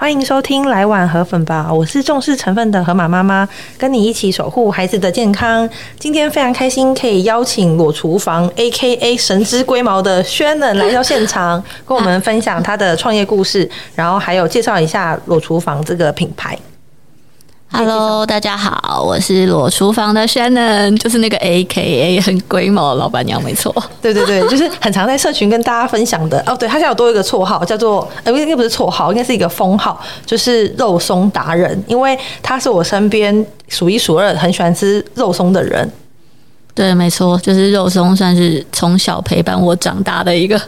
欢迎收听《来碗河粉吧》，我是重视成分的河马妈妈，跟你一起守护孩子的健康。今天非常开心，可以邀请裸厨房 （A.K.A. 神之龟毛）的 Shannon 来到现场，跟我们分享他的创业故事，然后还有介绍一下裸厨房这个品牌。Hello，大家好，我是裸厨房的 Shannon，就是那个 AKA 很龟毛的老板娘，没错。对对对，就是很常在社群跟大家分享的。哦，对，他现在有多一个绰号，叫做呃，应该不是绰号，应该是一个封号，就是肉松达人，因为他是我身边数一数二很喜欢吃肉松的人。对，没错，就是肉松算是从小陪伴我长大的一个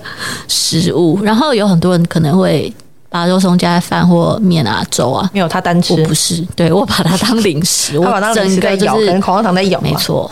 食物。然后有很多人可能会。把肉松加在饭或面啊、粥啊，没有他单吃，我不是，对，我把它当零食，我整个就是跟口香糖在咬，没错，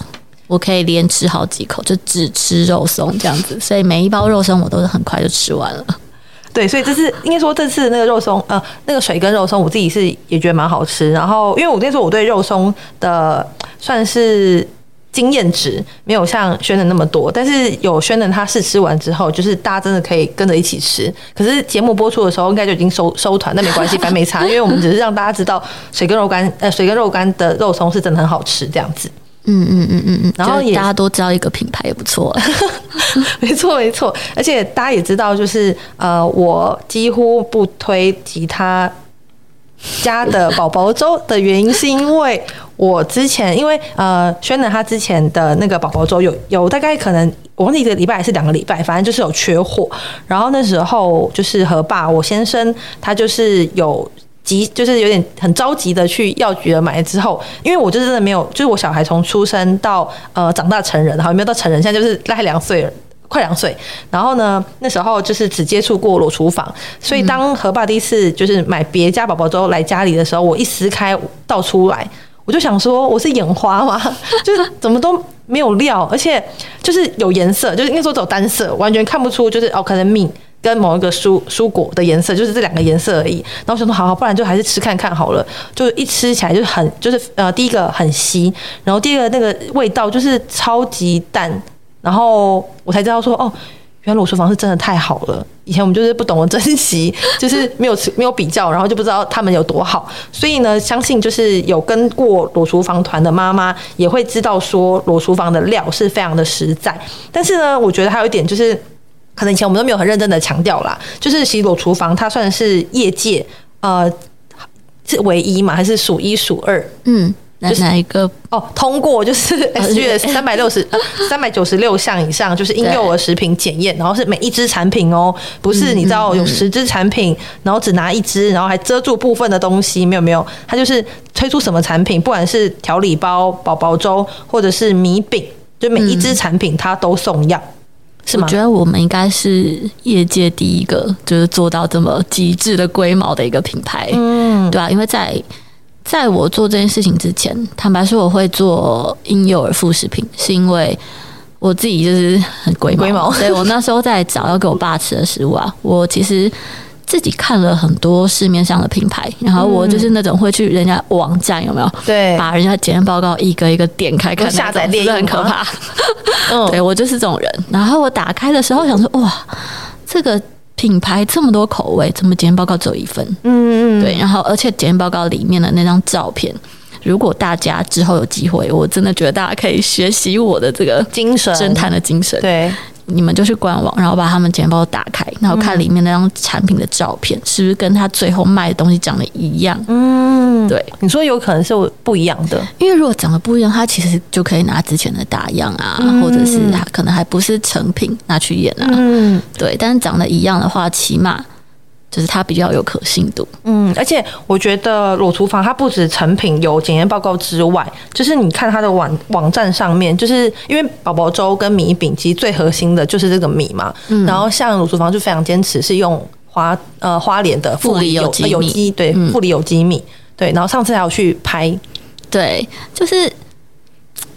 我可以连吃好几口，就只吃肉松这样子，所以每一包肉松我都是很快就吃完了。对，所以这次应该说这次那个肉松，呃，那个水跟肉松，我自己是也觉得蛮好吃。然后，因为我那时候我对肉松的算是。经验值没有像轩的那么多，但是有轩的他试吃完之后，就是大家真的可以跟着一起吃。可是节目播出的时候，应该就已经收收团，那没关系，反正没差，因为我们只是让大家知道水跟肉干，呃，水跟肉干的肉松是真的很好吃，这样子。嗯嗯嗯嗯嗯，然后也大家都知道一个品牌也不错，没错没错，而且大家也知道，就是呃，我几乎不推其他。家的宝宝粥的原因是因为我之前因为呃轩的他之前的那个宝宝粥有有大概可能我忘记一个礼拜还是两个礼拜，反正就是有缺货。然后那时候就是和爸我先生他就是有急，就是有点很着急的去药局了买了之后，因为我就是真的没有，就是我小孩从出生到呃长大成人，然后有没有到成人，现在就是大概两岁。快两岁，然后呢，那时候就是只接触过裸厨房，所以当和爸第一次就是买别家宝宝粥来家里的时候，我一撕开倒出来，我就想说我是眼花吗？就是怎么都没有料，而且就是有颜色，就是应该说走单色，完全看不出就是哦，可能米跟某一个蔬蔬果的颜色，就是这两个颜色而已。然后我想说好好，不然就还是吃看看好了。就一吃起来就是很就是呃，第一个很稀，然后第二个那个味道就是超级淡。然后我才知道说，哦，原来裸厨房是真的太好了。以前我们就是不懂得珍惜，就是没有没有比较，然后就不知道他们有多好。所以呢，相信就是有跟过裸厨房团的妈妈也会知道说，裸厨房的料是非常的实在。但是呢，我觉得还有一点就是，可能以前我们都没有很认真的强调啦，就是其实裸厨房它算是业界呃是唯一嘛，还是数一数二？嗯。就是哪一个哦？通过就是 SGS 三百六十呃三百九十六项以上，就是婴幼儿食品检验，然后是每一支产品哦，不是你知道有十支产品，然后只拿一支，然后还遮住部分的东西，没有没有，它就是推出什么产品，不管是调理包、宝宝粥或者是米饼，就每一支产品它都送样，是吗？我觉得我们应该是业界第一个，就是做到这么极致的龟毛的一个品牌，嗯，对啊，因为在。在我做这件事情之前，坦白说我会做婴幼儿副食品，是因为我自己就是很龟毛，龟毛，所以我那时候在找要给我爸吃的食物啊，我其实自己看了很多市面上的品牌，然后我就是那种会去人家网站有没有？对，把人家检验报告一个一个点开看，下载列印很可怕。嗯，对我就是这种人。然后我打开的时候想说，哇，这个。品牌这么多口味，怎么检验报告只有一份？嗯嗯，对。然后，而且检验报告里面的那张照片，如果大家之后有机会，我真的觉得大家可以学习我的这个精神，侦探的精神。对。你们就去官网，然后把他们钱包打开，然后看里面那张产品的照片，嗯、是不是跟他最后卖的东西长得一样？嗯，对。你说有可能是不一样的，因为如果长得不一样，他其实就可以拿之前的打样啊，嗯、或者是他可能还不是成品拿去验啊。嗯，对。但是长得一样的话，起码。就是它比较有可信度，嗯，而且我觉得裸厨房它不止成品有检验报告之外，就是你看它的网网站上面，就是因为宝宝粥跟米饼其实最核心的就是这个米嘛，嗯，然后像裸厨房就非常坚持是用花呃花莲的富里有机有机对富里有机米。对，然后上次还有去拍，对，就是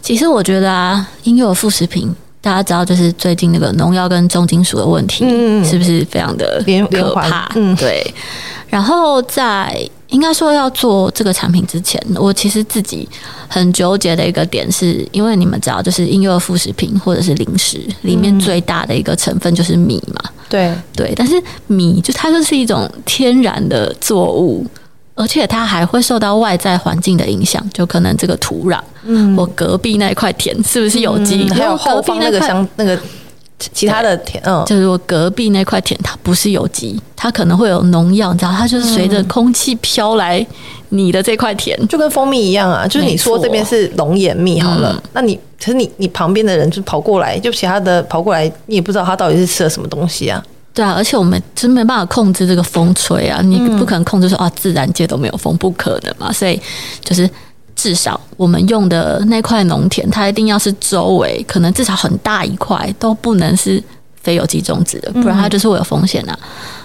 其实我觉得啊，婴幼儿副食品大家知道，就是最近那个农药跟重金属的问题，嗯，是不是非常的可怕？嗯，对。然后在应该说要做这个产品之前，我其实自己很纠结的一个点是，因为你们知道，就是婴幼儿副食品或者是零食里面最大的一个成分就是米嘛，对对。但是米就它就是一种天然的作物。而且它还会受到外在环境的影响，就可能这个土壤，嗯，我隔壁那块田是不是有机？还有后方那个乡那个其他的田，嗯，就是我隔壁那块田它不是有机，它可能会有农药，你知道，它就是随着空气飘来你的这块田，就跟蜂蜜一样啊。就是你说这边是龙眼蜜好了，那你可是你你旁边的人就跑过来，就其他的跑过来，你也不知道他到底是吃了什么东西啊。对啊，而且我们真没办法控制这个风吹啊，你不可能控制说啊，自然界都没有风，不可能嘛。所以就是至少我们用的那块农田，它一定要是周围可能至少很大一块都不能是非有机种植的，不然它就是会有风险啊。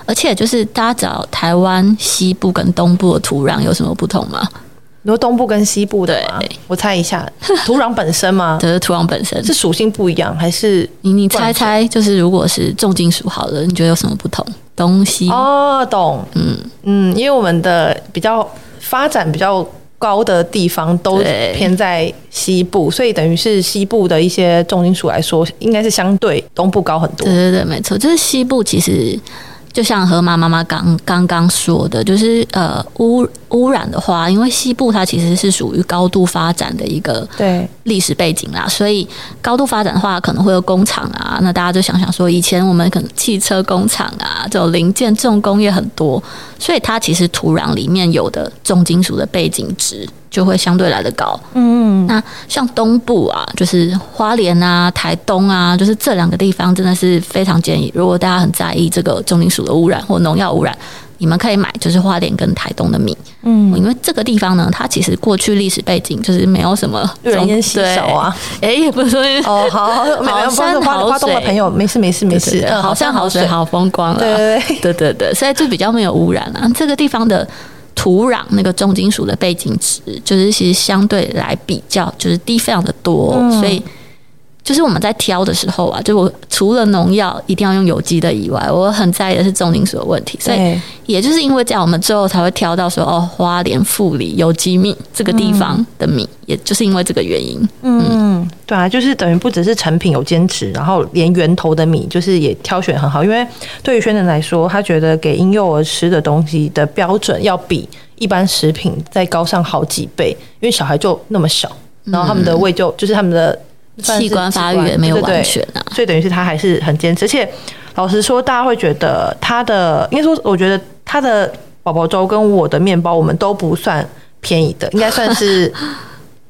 而且就是大家知道台湾西部跟东部的土壤有什么不同吗？你说东部跟西部的吗？我猜一下，土壤本身吗？就是土壤本身是属性不一样，还是你你猜猜？就是如果是重金属好了，你觉得有什么不同？东西哦，懂，嗯嗯，因为我们的比较发展比较高的地方都偏在西部，所以等于是西部的一些重金属来说，应该是相对东部高很多。对对对，没错，就是西部其实。就像河马妈妈刚刚刚说的，就是呃污污染的话，因为西部它其实是属于高度发展的一个对历史背景啦，所以高度发展的话可能会有工厂啊，那大家就想想说，以前我们可能汽车工厂啊，这种零件重工业很多，所以它其实土壤里面有的重金属的背景值。就会相对来的高。嗯，那像东部啊，就是花莲啊、台东啊，就是这两个地方，真的是非常建议。如果大家很在意这个重金属的污染或农药污染，你们可以买就是花莲跟台东的米。嗯，因为这个地方呢，它其实过去历史背景就是没有什么人烟稀少啊。哎，也不是说哦，好，好山好水的朋友，没事没事没事，好山好水好风光了。对对对对对，所以就比较没有污染啊。这个地方的。土壤那个重金属的背景值，就是其实相对来比较就是低非常的多，嗯、所以就是我们在挑的时候啊，就我除了农药一定要用有机的以外，我很在意的是重金属的问题，所以也就是因为这样，我们最后才会挑到说哦，花莲富里有机米这个地方的米，嗯、也就是因为这个原因，嗯。嗯对啊，就是等于不只是成品有坚持，然后连源头的米就是也挑选很好。因为对于宣诚来说，他觉得给婴幼儿吃的东西的标准要比一般食品再高上好几倍，因为小孩就那么小，然后他们的胃就就是他们的器官发育也没有完全啊，所以等于是他还是很坚持。而且老实说，大家会觉得他的应该说，我觉得他的宝宝粥跟我的面包，我们都不算便宜的，应该算是。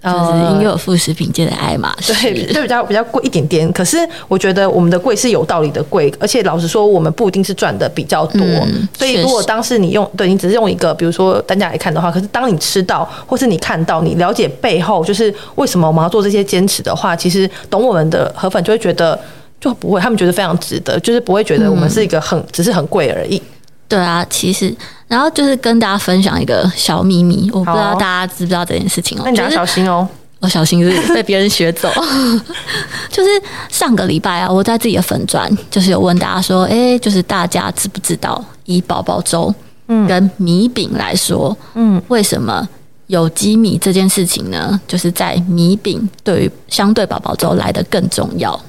就是婴幼儿副食品界的爱马仕，对，就比较比较贵一点点。可是我觉得我们的贵是有道理的贵，而且老实说，我们不一定是赚的比较多。嗯、所以如果当时你用，对你只是用一个，比如说单价来看的话，可是当你吃到，或是你看到，你了解背后就是为什么我们要做这些坚持的话，其实懂我们的河粉就会觉得就不会，他们觉得非常值得，就是不会觉得我们是一个很、嗯、只是很贵而已。对啊，其实。然后就是跟大家分享一个小秘密，我不知道大家知不知道这件事情哦。那你要小心哦，我小心是被别人学走。就是上个礼拜啊，我在自己的粉专，就是有问大家说，哎，就是大家知不知道，以宝宝粥跟米饼来说，嗯，为什么有机米这件事情呢？就是在米饼对于相对宝宝粥来的更重要。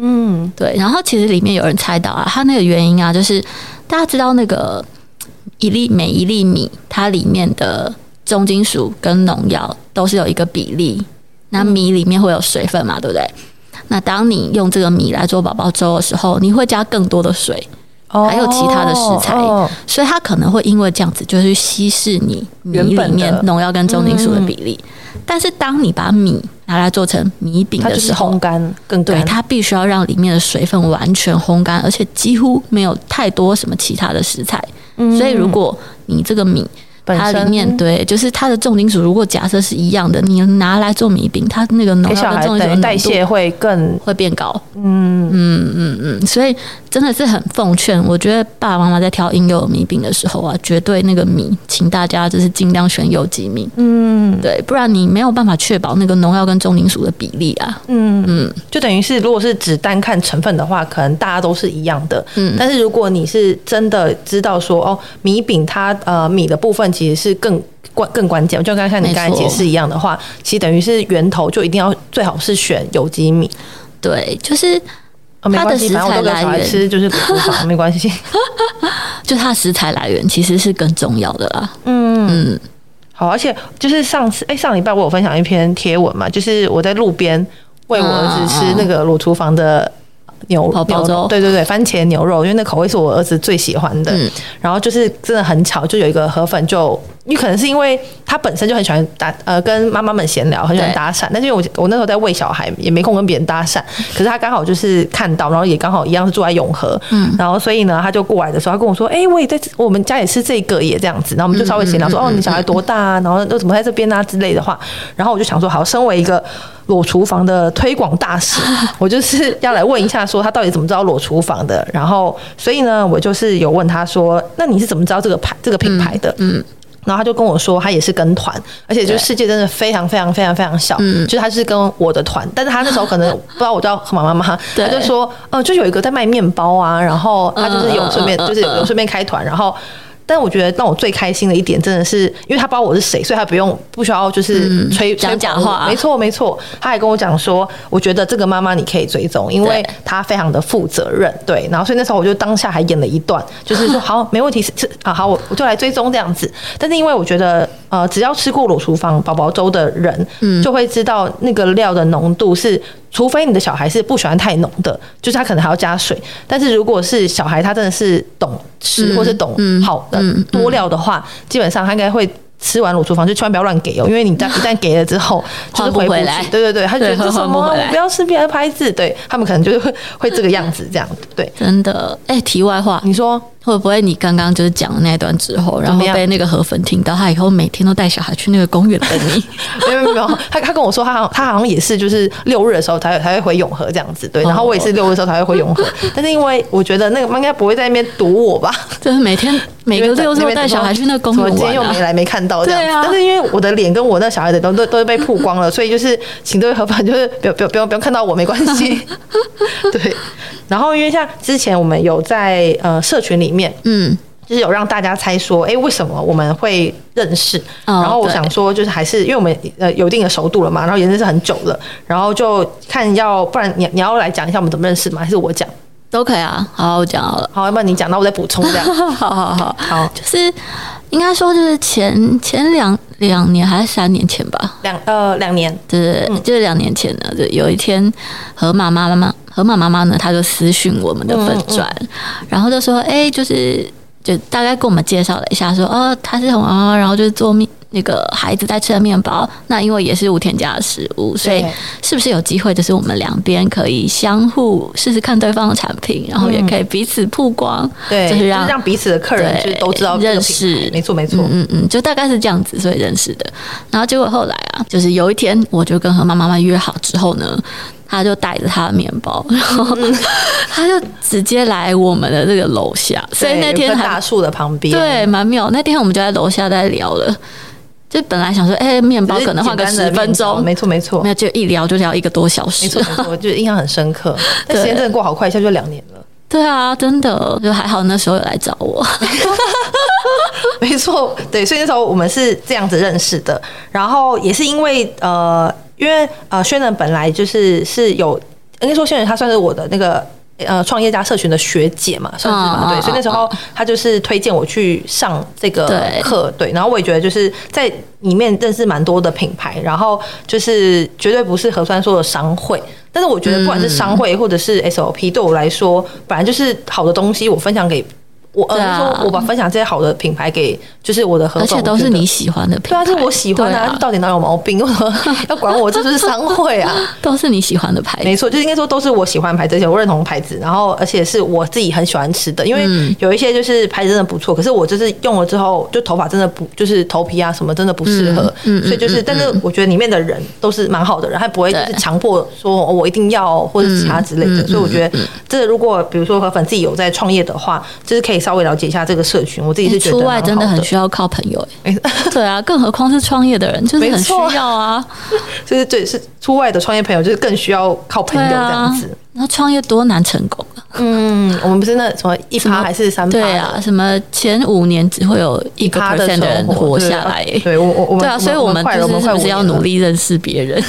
嗯，对。然后其实里面有人猜到啊，它那个原因啊，就是大家知道那个。一粒每一粒米，它里面的重金属跟农药都是有一个比例。那米里面会有水分嘛，对不对？那当你用这个米来做宝宝粥的时候，你会加更多的水，还有其他的食材，所以它可能会因为这样子，就是稀释你米里面农药跟重金属的比例。但是当你把米拿来做成米饼的时候，烘干更干，对，它必须要让里面的水分完全烘干，而且几乎没有太多什么其他的食材。所以，如果你这个米它里面对，就是它的重金属，如果假设是一样的，你拿来做米饼，它那个农药的重金属代谢会更会变高。嗯嗯嗯嗯，所以真的是很奉劝，我觉得爸爸妈妈在挑婴幼儿米饼的时候啊，绝对那个米，请大家就是尽量选有机米。嗯，对，不然你没有办法确保那个农药跟重金属的比例啊。嗯嗯，就等于是，如果是只单看成分的话，可能大家都是一样的。嗯，但是如果你是真的知道说，哦，米饼它呃米的部分其实是更关更关键，就刚才像你刚才解释一样的话，其实等于是源头就一定要最好是选有机米。对，就是它的食材来源吃就是不好，没关系。就它食材来源其实是更重要的啦。嗯嗯，好，而且就是上次哎、欸、上礼拜我有分享一篇贴文嘛，就是我在路边喂我儿子吃那个裸厨房的。牛对对对，番茄牛肉，因为那口味是我儿子最喜欢的。嗯，然后就是真的很巧，就有一个河粉就。你可能是因为他本身就很喜欢打呃跟妈妈们闲聊，很喜欢搭讪。对但是因为我我那时候在喂小孩，也没空跟别人搭讪。可是他刚好就是看到，然后也刚好一样是住在永和，嗯，然后所以呢，他就过来的时候，他跟我说：“哎、欸，我也在我们家也吃这个也这样子。”然后我们就稍微闲聊说：“嗯嗯嗯嗯哦，你小孩多大啊？然后又怎么在这边啊之类的话。”然后我就想说：“好，身为一个裸厨房的推广大使，我就是要来问一下，说他到底怎么知道裸厨房的？然后所以呢，我就是有问他说：‘那你是怎么知道这个牌这个品牌的？’嗯。嗯然后他就跟我说，他也是跟团，而且就是世界真的非常非常非常非常小，嗯，就是他是跟我的团，但是他那时候可能不知道我叫河马妈妈，他就说，呃，就有一个在卖面包啊，然后他就是有顺便就是有顺便开团，然后。但我觉得让我最开心的一点，真的是因为他不知道我是谁，所以他不用不需要就是吹讲讲话。没错没错，他还跟我讲说，我觉得这个妈妈你可以追踪，因为她非常的负责任。对，然后所以那时候我就当下还演了一段，就是说好没问题，是啊好，我我就来追踪这样子。但是因为我觉得呃，只要吃过裸厨房宝宝粥的人，嗯，就会知道那个料的浓度是。除非你的小孩是不喜欢太浓的，就是他可能还要加水。但是如果是小孩，他真的是懂吃或是懂好的多料的话，基本上他应该会。吃完卤厨房就千万不要乱给哦，因为你 一旦给了之后就是回不来。对对对，他觉得这什么？我不要吃别的牌子。对，他们可能就是会会这个样子这样子。对，真的。哎，题外话，你说会不会你刚刚就是讲的那一段之后，然后被那个河粉听到，他以后每天都带小孩去那个公园等你？没有没有没有，他他跟我说他好他好像也是就是六日的时候才会才会回永和这样子。对，然后我也是六日的时候才会回永和，但是因为我觉得那个应该不会在那边堵我吧？就是每天。每个六日带小孩去那个公园玩，啊，今天又没来没看到这样子。对啊，但是因为我的脸跟我那小孩的都都都被曝光了，所以就是请这位河粉就是不要不要不要不要看到我没关系。对，然后因为像之前我们有在呃社群里面，嗯，就是有让大家猜说，哎，为什么我们会认识？哦，然后我想说，就是还是因为我们呃有一定的熟度了嘛，然后也认识很久了，然后就看要不然你你要来讲一下我们怎么认识吗？还是我讲？都可以啊，好，好，我讲好了。好，要不然你讲，那我再补充这样。好好好好，就是应该说就是前前两两年还是三年前吧，两呃两年，对，嗯、就是两年前呢，就有一天和妈妈妈妈河马妈妈呢，她就私讯我们的粉专，嗯嗯、然后就说，哎、欸，就是就大概跟我们介绍了一下，说，哦，她是什么，然后就是做面。那个孩子在吃的面包，那因为也是无添加的食物，所以是不是有机会，就是我们两边可以相互试试看对方的产品，然后也可以彼此曝光，对，就是让让彼此的客人就是都知道认识，没错没错，嗯嗯，就大概是这样子，所以认识的。然后结果后来啊，就是有一天，我就跟河马妈妈约好之后呢，他就带着他的面包，然后他就直接来我们的这个楼下，所以那天大树的旁边，对，蛮妙。那天我们就在楼下在聊了。就本来想说，哎、欸，面包可能换个十分钟，没错没错，没有就一聊就聊一个多小时，没错没错，就印象很深刻。但时间真的过好快，一下就两年了。对啊，真的就还好，那时候有来找我。没错，对，所以那时候我们是这样子认识的。然后也是因为呃，因为呃，轩仁本来就是是有，应该说轩仁他算是我的那个。呃，创业家社群的学姐嘛，算是嘛，对，所以那时候他就是推荐我去上这个课，对，然后我也觉得就是在里面认识蛮多的品牌，然后就是绝对不是核酸说的商会，但是我觉得不管是商会或者是 SOP，对我来说，本来就是好的东西，我分享给我而是说我把分享这些好的品牌给就是我的合粉，而且都是你喜欢的品牌，对啊，是我喜欢的，到底哪有毛病？为什么要管我？这就是商会啊，都是你喜欢的牌子，没错，就应该说都是我喜欢的牌子，而且我认同牌子，然后而且是我自己很喜欢吃的，因为有一些就是牌子真的不错，可是我就是用了之后，就头发真的不就是头皮啊什么真的不适合，所以就是，但是我觉得里面的人都是蛮好的人，还不会就是强迫说我一定要或者其他之类的，所以我觉得这如果比如说河粉自己有在创业的话，就是可以稍微了解一下这个社群，我自己是觉得出外真的很需要靠朋友哎，对啊，更何况是创业的人，就是很需要啊，就 是对，是出外的创业朋友，就是更需要靠朋友这样子。那创业多难成功啊！嗯，我们不是那什么一趴还是三趴？对啊，什么前五年只会有一个 percent 的人活下来？对我我我对啊，所以我们就是不是要努力认识别人。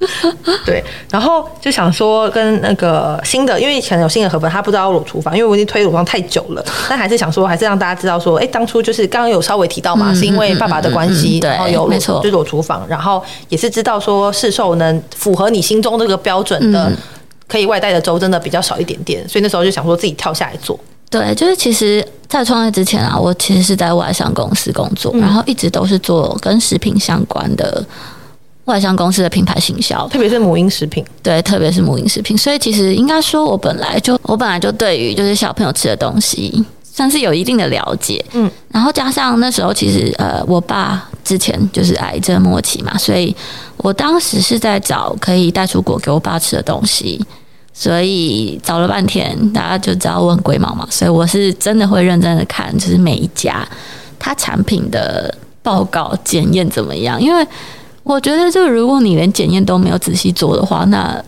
对，然后就想说跟那个新的，因为以前有新的河粉，他不知道要裸厨房，因为我已经推裸厨房太久了，但还是想说，还是让大家知道说，哎，当初就是刚刚有稍微提到嘛，是因为爸爸的关系，然后有没错，就裸厨房，然后也是知道说市售能符合你心中这个标准的，可以外带的粥真的比较少一点点，所以那时候就想说自己跳下来做。对，就是其实，在创业之前啊，我其实是在外商公司工作，然后一直都是做跟食品相关的。外商公司的品牌行销，特别是母婴食品，对，特别是母婴食品。所以其实应该说，我本来就我本来就对于就是小朋友吃的东西，算是有一定的了解。嗯，然后加上那时候其实呃，我爸之前就是癌症末期嘛，所以我当时是在找可以带出国给我爸吃的东西，所以找了半天，大家就知道我很龟毛嘛，所以我是真的会认真的看，就是每一家它产品的报告检验怎么样，因为。我觉得，就如果你连检验都没有仔细做的话，那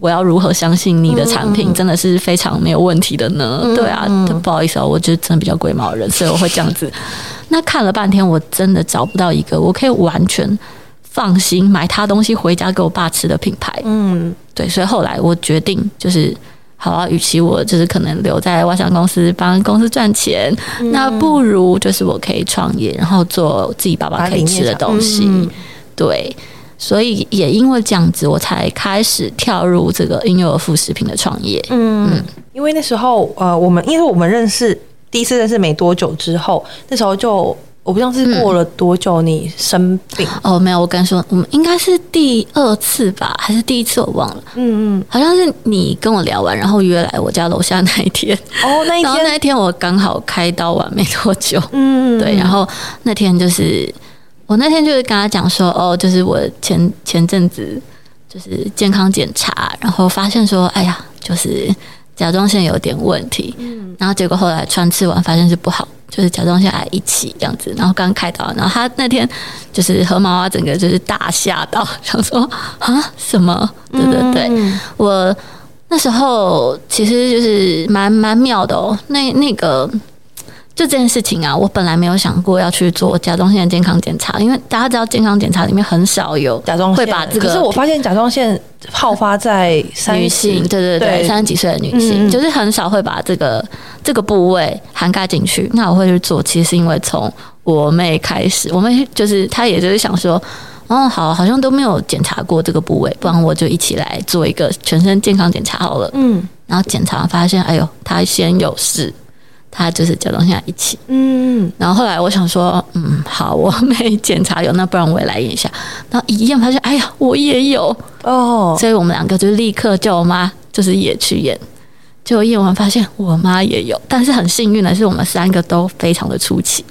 我要如何相信你的产品真的是非常没有问题的呢？嗯、对啊，不好意思啊，我觉得真的比较龟毛的人，所以我会这样子。那看了半天，我真的找不到一个我可以完全放心买他东西回家给我爸吃的品牌。嗯，对，所以后来我决定就是，好啊，与其我就是可能留在外商公司帮公司赚钱，嗯、那不如就是我可以创业，然后做自己爸爸可以吃的东西。对，所以也因为这样子，我才开始跳入这个婴幼儿副食品的创业。嗯，嗯，因为那时候呃，我们因为我们认识第一次认识没多久之后，那时候就我不知道是过了多久你生病、嗯、哦，没有，我跟你说，我们应该是第二次吧，还是第一次我忘了。嗯嗯，好像是你跟我聊完，然后约来我家楼下那一天。哦，那一天那一天我刚好开刀完没多久。嗯，对，然后那天就是。我那天就是跟他讲说，哦，就是我前前阵子就是健康检查，然后发现说，哎呀，就是甲状腺有点问题，嗯，然后结果后来穿刺完发现是不好，就是甲状腺癌一起这样子，然后刚开刀，然后他那天就是和妈妈，整个就是大吓到，想说啊什么？对对对，嗯、我那时候其实就是蛮蛮妙的哦，那那个。就这件事情啊，我本来没有想过要去做甲状腺的健康检查，因为大家知道健康检查里面很少有甲状腺会把这个。可是我发现甲状腺好发在女性，对对对，三十几岁的女性，就是很少会把这个这个部位涵盖进去。那我会去做，其实是因为从我妹开始，我妹就是她，也就是想说，哦，好，好像都没有检查过这个部位，不然我就一起来做一个全身健康检查好了。嗯，然后检查发现，哎呦，她先有事。他就是甲状腺癌一起，嗯，然后后来我想说，嗯，好，我没检查有，那不然我也来验一下。然后一验发现，哎呀，我也有哦，所以我们两个就立刻叫我妈，就是也去验。结果验完发现我妈也有，但是很幸运的是，我们三个都非常的出奇。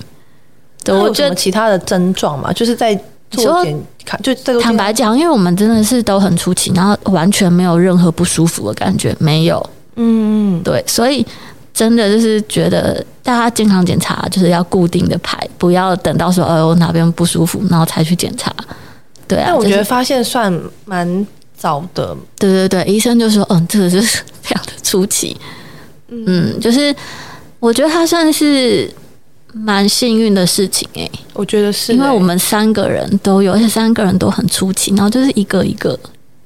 对，我觉得其他的症状嘛，就是在做检看，就坦白讲，因为我们真的是都很出奇，然后完全没有任何不舒服的感觉，没有，嗯，对，所以。真的就是觉得大家健康检查就是要固定的排，不要等到说哦我哪边不舒服，然后才去检查。对啊，但我觉得发现算蛮早的。对对对，医生就说嗯，这个就是非常的初期。嗯，就是我觉得他算是蛮幸运的事情诶、欸，我觉得是、欸，因为我们三个人都有，而且三个人都很初期，然后就是一个一个。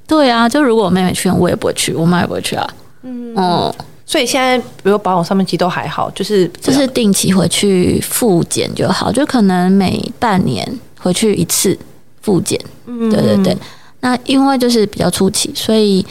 对啊，就如果我妹妹去，我也不会去，我妈也不会去啊。嗯。嗯所以现在，比如保养上面其实都还好，就是就是定期回去复检就好，就可能每半年回去一次复检。嗯，对对对。那因为就是比较初期，所以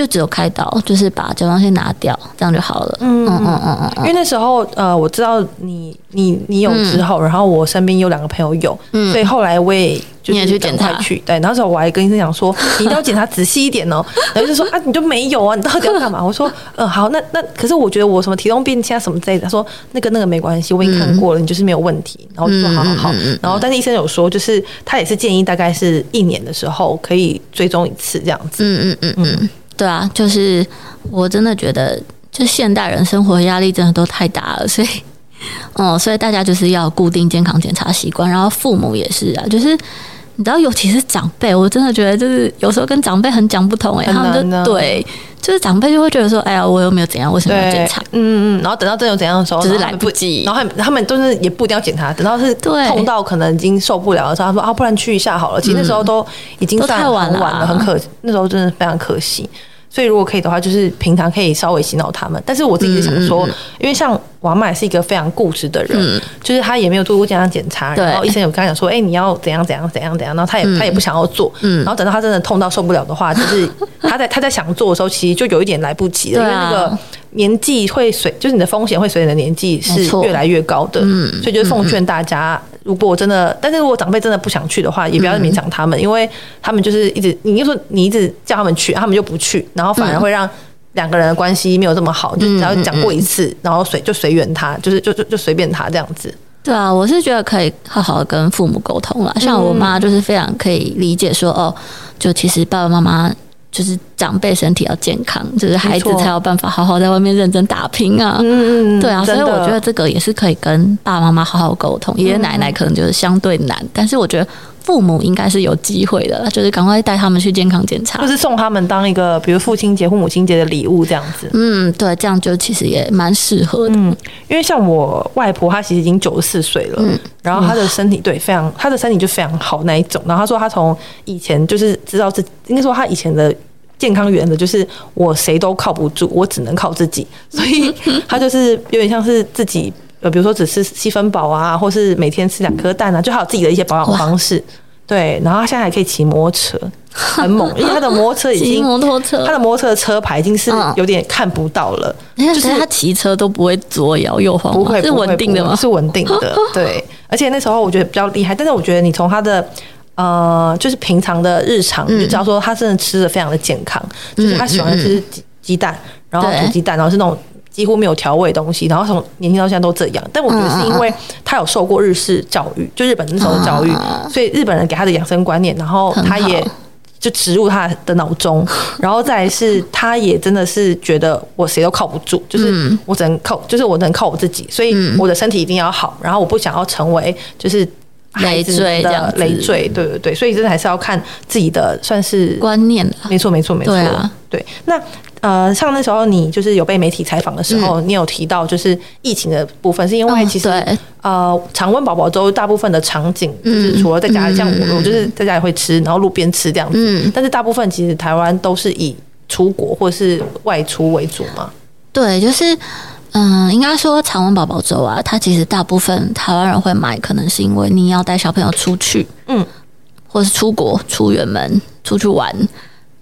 就只有开刀，就是把甲状腺拿掉，这样就好了。嗯嗯嗯嗯，因为那时候呃，我知道你你你有之后，嗯、然后我身边有两个朋友有，嗯、所以后来我也就是去检查去。对，那时候我还跟医生讲说，你一定要检查仔细一点哦。然后就说啊，你就没有啊，你到底要干嘛？我说嗯、呃、好，那那可是我觉得我什么体重变轻啊什么之类的。他说那个那个没关系，我已经看过了，你就是没有问题。然后我就说好好好。然后但是医生有说，就是他也是建议大概是一年的时候可以追踪一次这样子。嗯嗯嗯嗯。对啊，就是我真的觉得，就现代人生活压力真的都太大了，所以，哦，所以大家就是要固定健康检查习惯，然后父母也是啊，就是你知道，尤其是长辈，我真的觉得就是有时候跟长辈很讲不通哎、欸，他们就对，就是长辈就会觉得说，哎呀，我又没有怎样，为什么要检查？嗯嗯，然后等到真有怎样的时候，只是来不及，然后他们他们都是也不一定要检查，等到是痛到可能已经受不了的时候，他说啊，不然去一下好了。其实那时候都已经算很晚了，晚了很可，那时候真的非常可惜。所以如果可以的话，就是平常可以稍微洗脑他们。但是我自己是想说，因为像王麦是一个非常固执的人，就是他也没有做过健康检查，然后医生有跟他讲说，哎，你要怎样怎样怎样怎样，然后他也他也不想要做，然后等到他真的痛到受不了的话，就是他在他在想做的时候，其实就有一点来不及了，因为那个年纪会随，就是你的风险会随你的年纪是越来越高的，所以就奉劝大家。如果我真的，但是如果长辈真的不想去的话，也不要勉强他们，嗯、因为他们就是一直，你就说你一直叫他们去，他们就不去，然后反而会让两个人的关系没有这么好。嗯、就只要讲过一次，嗯、然后随就随缘他，就是就就就随便他这样子。对啊，我是觉得可以好好的跟父母沟通了。像我妈就是非常可以理解说，哦，就其实爸爸妈妈。就是长辈身体要健康，就是孩子才有办法好好在外面认真打拼啊。嗯嗯，对啊，所以我觉得这个也是可以跟爸爸妈妈好好沟通。爷爷奶奶可能就是相对难，但是我觉得父母应该是有机会的，就是赶快带他们去健康检查，就是送他们当一个比如父亲节或母亲节的礼物这样子。嗯，对，这样就其实也蛮适合的。嗯，因为像我外婆，她其实已经九十四岁了，嗯，然后她的身体对非常，她的身体就非常好那一种。然后她说，她从以前就是知道自己，应该说她以前的。健康原则就是我谁都靠不住，我只能靠自己，所以他就是有点像是自己呃，比如说只吃七分饱啊，或是每天吃两颗蛋啊，就还有自己的一些保养方式。对，然后他现在还可以骑摩托车，很猛，因为他的摩托车已经摩托车，他的摩托车的车牌已经是有点看不到了，嗯、就是他骑车都不会左摇右晃，不会是稳定的吗？是稳定的，对。而且那时候我觉得比较厉害，但是我觉得你从他的。呃，就是平常的日常，嗯、就知道说他真的吃的非常的健康，嗯、就是他喜欢吃鸡鸡蛋，嗯、然后煮鸡蛋，然后是那种几乎没有调味的东西，然后从年轻到现在都这样。但我觉得是因为他有受过日式教育，就日本那时候的教育，嗯、所以日本人给他的养生观念，然后他也就植入他的脑中，然后再是他也真的是觉得我谁都靠不住，就是我只能靠，就是我能靠我自己，所以我的身体一定要好，然后我不想要成为就是。累赘的累赘，对对对，所以真的还是要看自己的算是观念的，没错没错没错。对啊，对。那呃，像那时候你就是有被媒体采访的时候，你有提到就是疫情的部分，是因为其实呃，常温宝宝粥大部分的场景就是除了在家里，像我我就是在家里会吃，然后路边吃这样子。但是大部分其实台湾都是以出国或是外出为主嘛。对，就是。嗯，应该说常温宝宝粥啊，它其实大部分台湾人会买，可能是因为你要带小朋友出去，嗯，或是出国出远门出去玩，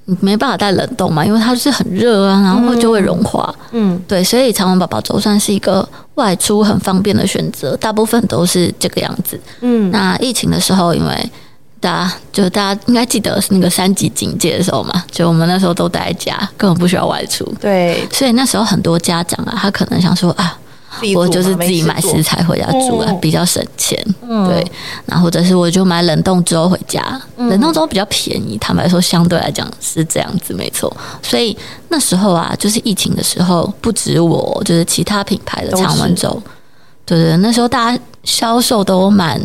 你没办法带冷冻嘛，因为它就是很热啊，然后就会融化，嗯，对，所以常温宝宝粥算是一个外出很方便的选择，大部分都是这个样子，嗯，那疫情的时候，因为大家就大家应该记得是那个三级警戒的时候嘛，就我们那时候都待在家，根本不需要外出。对，所以那时候很多家长啊，他可能想说啊，我就是自己买食材回家煮啊，比较省钱。嗯，对，然后或者是我就买冷冻粥回家，冷冻粥比较便宜，坦白说相对来讲是这样子，没错。所以那时候啊，就是疫情的时候，不止我，就是其他品牌的常温粥，对对，那时候大家销售都蛮。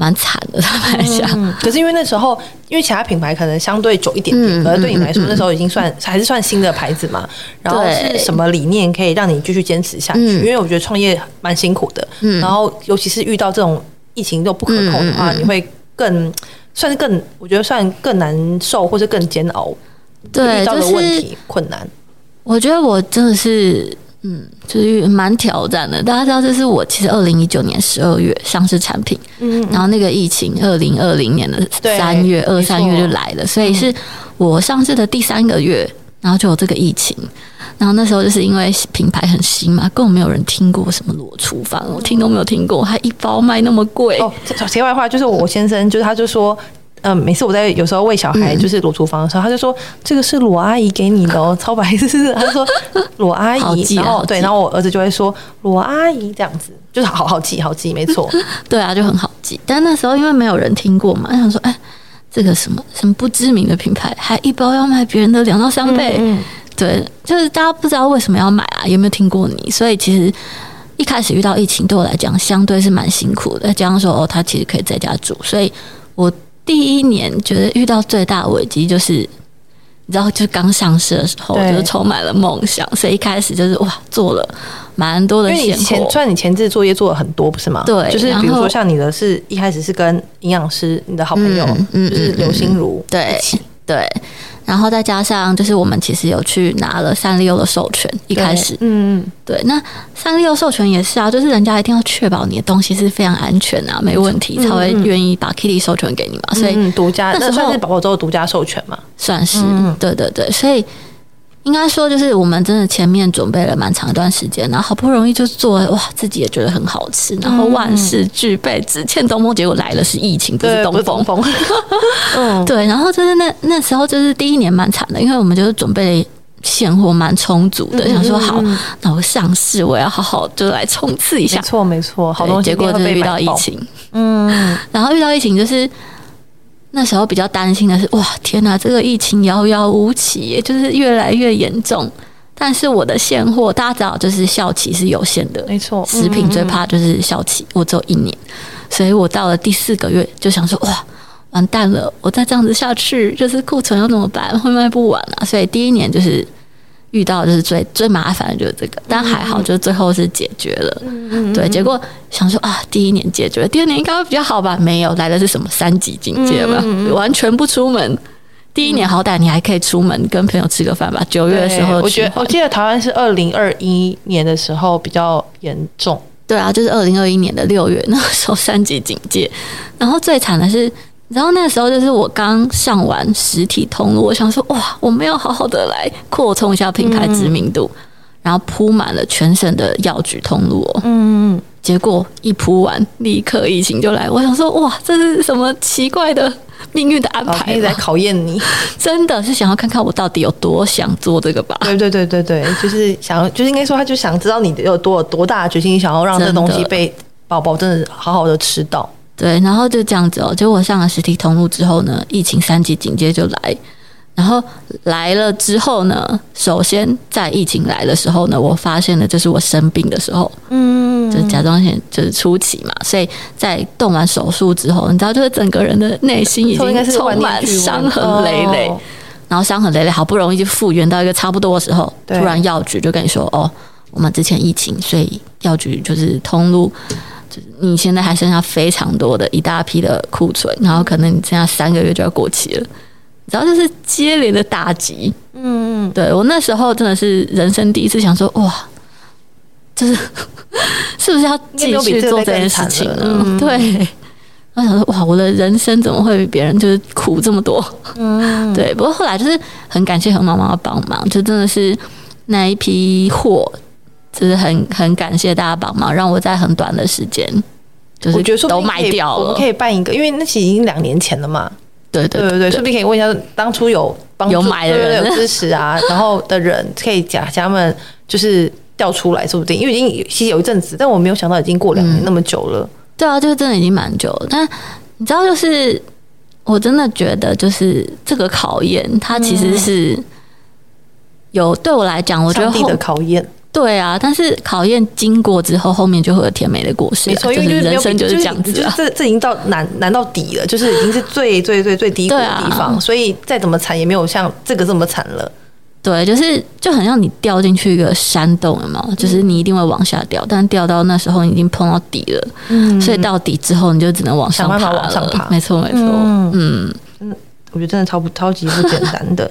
蛮惨的，他们来讲。可是因为那时候，因为其他品牌可能相对久一点点，可是对你来说，那时候已经算还是算新的牌子嘛。然后是什么理念可以让你继续坚持下去？因为我觉得创业蛮辛苦的。然后尤其是遇到这种疫情都不可控的话，你会更算是更，我觉得算更难受，或者更煎熬。对，遇到的问题困难。我觉得我真的是。嗯，就是蛮挑战的。大家知道，这是我其实二零一九年十二月上市产品，嗯，然后那个疫情二零二零年的三月二三月就来了，所以是我上市的第三个月，然后就有这个疫情，然后那时候就是因为品牌很新嘛，根本没有人听过什么裸厨房，我听都没有听过，还一包卖那么贵。哦，题外话就是我先生，就是他就说，嗯、呃，每次我在有时候喂小孩就是裸厨房的时候，嗯、他就说这个是罗阿姨给你的哦，超白痴。他就说罗阿姨，然后对，然后我儿子就会说罗阿姨这样子，就是好好记，好记，没错。对啊，就很好记。但那时候因为没有人听过嘛，他想说，哎。这个什么什么不知名的品牌，还一包要卖别人的两到三倍，嗯嗯对，就是大家不知道为什么要买啊？有没有听过你？所以其实一开始遇到疫情，对我来讲相对是蛮辛苦的。再加上说哦，他其实可以在家住，所以我第一年觉得遇到最大的危机就是。你知道，就刚上市的时候，对就是充满了梦想，所以一开始就是哇，做了蛮多的现货。因为你前，虽然你前置作业做了很多，不是吗？对，就是比如说像你的是一开始是跟营养师，你的好朋友，嗯、就是刘心如，对，对。然后再加上，就是我们其实有去拿了三丽鸥的授权，一开始，嗯嗯，对。那三丽鸥授权也是啊，就是人家一定要确保你的东西是非常安全啊，没问题，才会愿意把 Kitty 授权给你嘛。所以独家，那算是宝宝粥独家授权嘛？算是，对对对，所以。应该说，就是我们真的前面准备了蛮长一段时间，然后好不容易就做，哇，自己也觉得很好吃，然后万事俱备，只欠东风，结果来了是疫情，不是东风。嗯，对，然后就是那那时候就是第一年蛮惨的，因为我们就是准备现货蛮充足的，想说好，那我上市我要好好就来冲刺一下。没错没错，好东西，结果就是遇到疫情，嗯，然后遇到疫情就是。那时候比较担心的是，哇，天哪，这个疫情遥遥无期，就是越来越严重。但是我的现货，大家知道，就是效期是有限的，没错。食品最怕就是效期，我只有一年，所以我到了第四个月就想说，哇，完蛋了，我再这样子下去，就是库存要怎么办？会卖不完啊！所以第一年就是。遇到就是最最麻烦的就是这个，但还好，就是最后是解决了。嗯、对，结果想说啊，第一年解决了，第二年应该会比较好吧？没有，来的是什么三级警戒吧？嗯、完全不出门。第一年好歹你还可以出门跟朋友吃个饭吧？九月的时候，我觉得我记得台湾是二零二一年的时候比较严重。对啊，就是二零二一年的六月那时候三级警戒，然后最惨的是。然后那个时候就是我刚上完实体通路，我想说哇，我们要好好的来扩充一下品牌知名度，嗯、然后铺满了全省的药局通路哦。嗯嗯。结果一铺完，立刻疫情就来。我想说哇，这是什么奇怪的命运的安排？在考验你，真的是想要看看我到底有多想做这个吧？对对对对对，就是想，就是应该说，他就想知道你有多有多大的决心，想要让这东西被宝宝真的好好的吃到。对，然后就这样子哦。结果我上了实体通路之后呢，疫情三级警戒就来。然后来了之后呢，首先在疫情来的时候呢，我发现了就是我生病的时候，嗯，就是甲状腺就是初期嘛。所以在动完手术之后，你知道，就是整个人的内心已 经充满伤痕累累。哦、然后伤痕累累，好不容易就复原到一个差不多的时候，突然药局就跟你说：“哦，我们之前疫情，所以药局就是通路。”就是你现在还剩下非常多的一大批的库存，然后可能你剩下三个月就要过期了，你知道这是接连的打击。嗯嗯，对我那时候真的是人生第一次想说，哇，就是 是不是要继续做这件事情呢？嗯、对，我想说，哇，我的人生怎么会比别人就是苦这么多？嗯，对。不过后来就是很感谢何妈妈的帮忙，就真的是那一批货。就是很很感谢大家帮忙，让我在很短的时间，就是都卖掉了。我们可以办一个，因为那其实已经两年前了嘛。对对对对，说不定可以问一下，当初有帮有买的人有支持啊，然后的人可以假他们就是调出来，说不定，因为已经其实有一阵子，但我没有想到已经过两年那么久了。嗯、对啊，就是真的已经蛮久了。但你知道，就是我真的觉得，就是这个考验，它其实是有对我来讲，我觉得后的考验。对啊，但是考验经过之后，后面就会有甜美的果实。没错，因为人生就是这样子，就是这这已经到难难到底了，就是已经是最最最最低谷的地方，啊、所以再怎么惨也没有像这个这么惨了。对，就是就很像你掉进去一个山洞了嘛，就是你一定会往下掉，但掉到那时候你已经碰到底了，嗯，所以到底之后你就只能往上爬了，想办法往上爬。没错，没错，嗯嗯，嗯，我觉得真的超不超级不简单的。